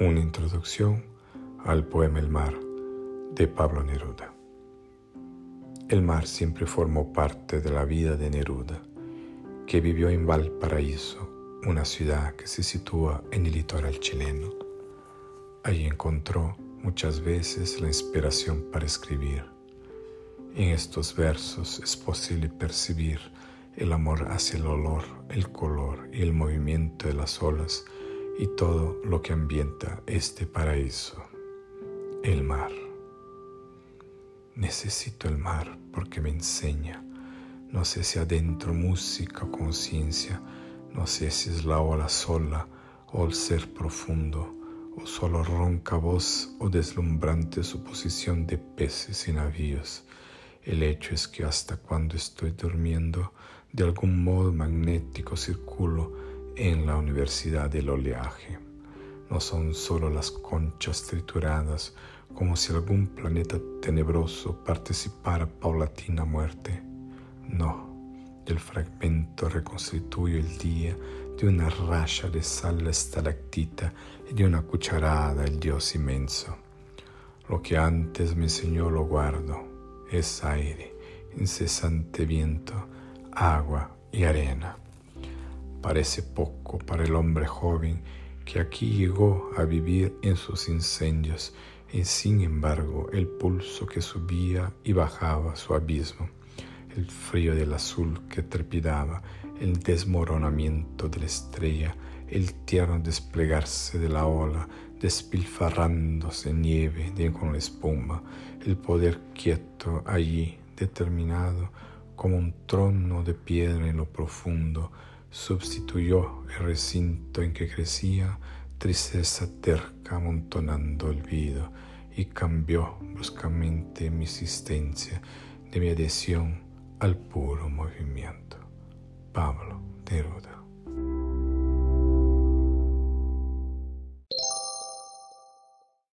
Una introducción al poema El mar de Pablo Neruda. El mar siempre formó parte de la vida de Neruda, que vivió en Valparaíso, una ciudad que se sitúa en el litoral chileno. Allí encontró muchas veces la inspiración para escribir. En estos versos es posible percibir el amor hacia el olor, el color y el movimiento de las olas y todo lo que ambienta este paraíso, el mar. Necesito el mar porque me enseña. No sé si adentro música o conciencia, no sé si es la ola sola o el ser profundo, o solo ronca voz o deslumbrante suposición de peces y navíos. El hecho es que hasta cuando estoy durmiendo, de algún modo magnético circulo en la Universidad del Oleaje. No son solo las conchas trituradas, como si algún planeta tenebroso participara paulatina muerte. No, el fragmento reconstituye el día de una raya de sal la estalactita y de una cucharada el Dios inmenso. Lo que antes me enseñó lo guardo, es aire, incesante viento, agua y arena. Parece poco para el hombre joven que aquí llegó a vivir en sus incendios y sin embargo el pulso que subía y bajaba su abismo, el frío del azul que trepidaba, el desmoronamiento de la estrella, el tierno desplegarse de la ola, despilfarrándose nieve de con la espuma, el poder quieto allí, determinado, como un trono de piedra en lo profundo, sustituyó el recinto en que crecía tristeza terca amontonando olvido y cambió bruscamente mi existencia de mi adhesión al puro movimiento. Pablo